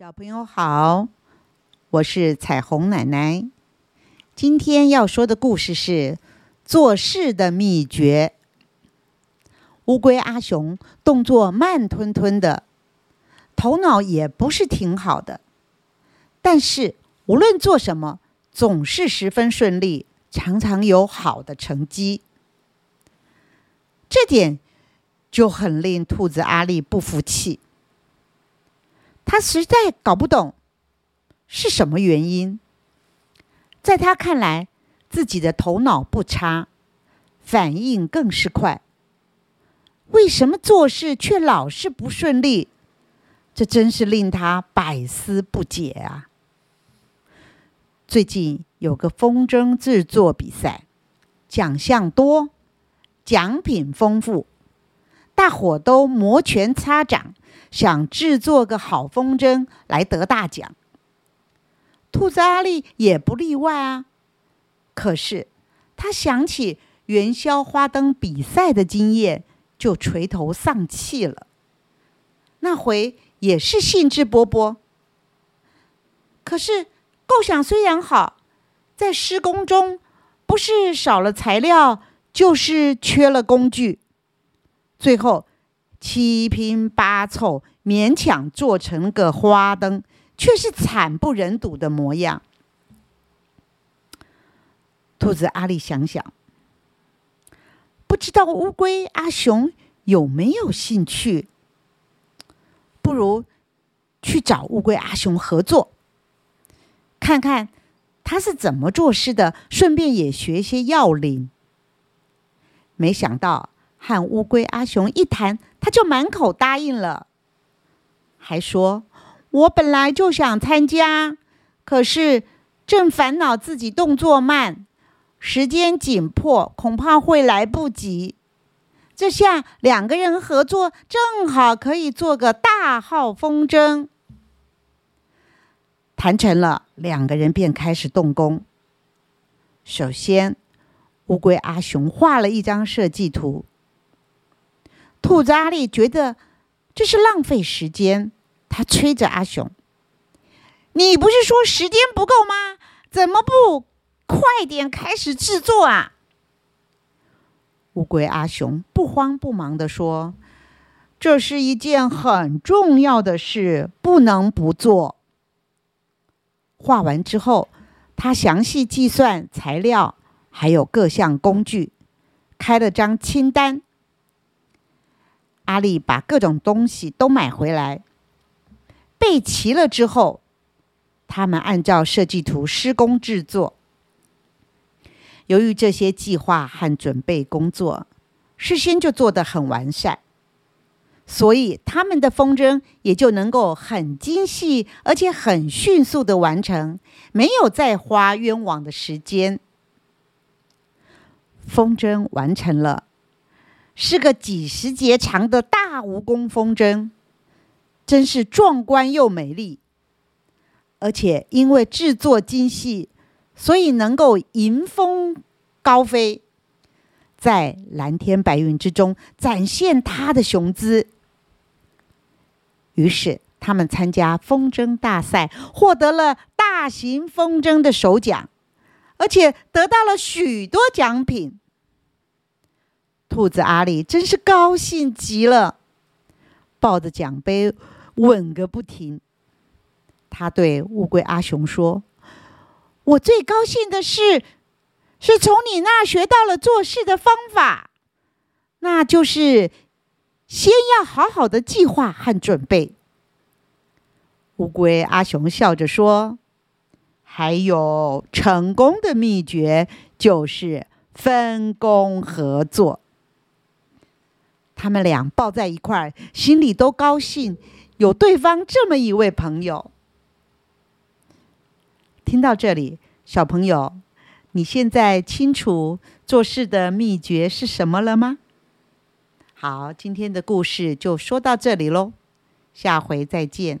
小朋友好，我是彩虹奶奶。今天要说的故事是做事的秘诀。乌龟阿雄动作慢吞吞的，头脑也不是挺好的，但是无论做什么，总是十分顺利，常常有好的成绩。这点就很令兔子阿力不服气。他实在搞不懂是什么原因。在他看来，自己的头脑不差，反应更是快。为什么做事却老是不顺利？这真是令他百思不解啊！最近有个风筝制作比赛，奖项多，奖品丰富，大伙都摩拳擦掌。想制作个好风筝来得大奖，兔子阿力也不例外啊。可是他想起元宵花灯比赛的经验，就垂头丧气了。那回也是兴致勃勃，可是构想虽然好，在施工中不是少了材料，就是缺了工具，最后。七拼八凑，勉强做成个花灯，却是惨不忍睹的模样。兔子阿力想想，不知道乌龟阿雄有没有兴趣？不如去找乌龟阿雄合作，看看他是怎么做事的，顺便也学些要领。没想到。和乌龟阿雄一谈，他就满口答应了，还说：“我本来就想参加，可是正烦恼自己动作慢，时间紧迫，恐怕会来不及。这下两个人合作，正好可以做个大号风筝。”谈成了，两个人便开始动工。首先，乌龟阿雄画了一张设计图。兔子阿力觉得这是浪费时间，他催着阿雄：“你不是说时间不够吗？怎么不快点开始制作啊？”乌龟阿雄不慌不忙的说：“这是一件很重要的事，不能不做。”画完之后，他详细计算材料，还有各项工具，开了张清单。阿力把各种东西都买回来，备齐了之后，他们按照设计图施工制作。由于这些计划和准备工作事先就做得很完善，所以他们的风筝也就能够很精细，而且很迅速的完成，没有再花冤枉的时间。风筝完成了。是个几十节长的大蜈蚣风筝，真是壮观又美丽。而且因为制作精细，所以能够迎风高飞，在蓝天白云之中展现它的雄姿。于是他们参加风筝大赛，获得了大型风筝的首奖，而且得到了许多奖品。兔子阿里真是高兴极了，抱着奖杯吻个不停。他对乌龟阿雄说：“我最高兴的是，是从你那儿学到了做事的方法，那就是先要好好的计划和准备。”乌龟阿雄笑着说：“还有成功的秘诀，就是分工合作。”他们俩抱在一块儿，心里都高兴，有对方这么一位朋友。听到这里，小朋友，你现在清楚做事的秘诀是什么了吗？好，今天的故事就说到这里喽，下回再见。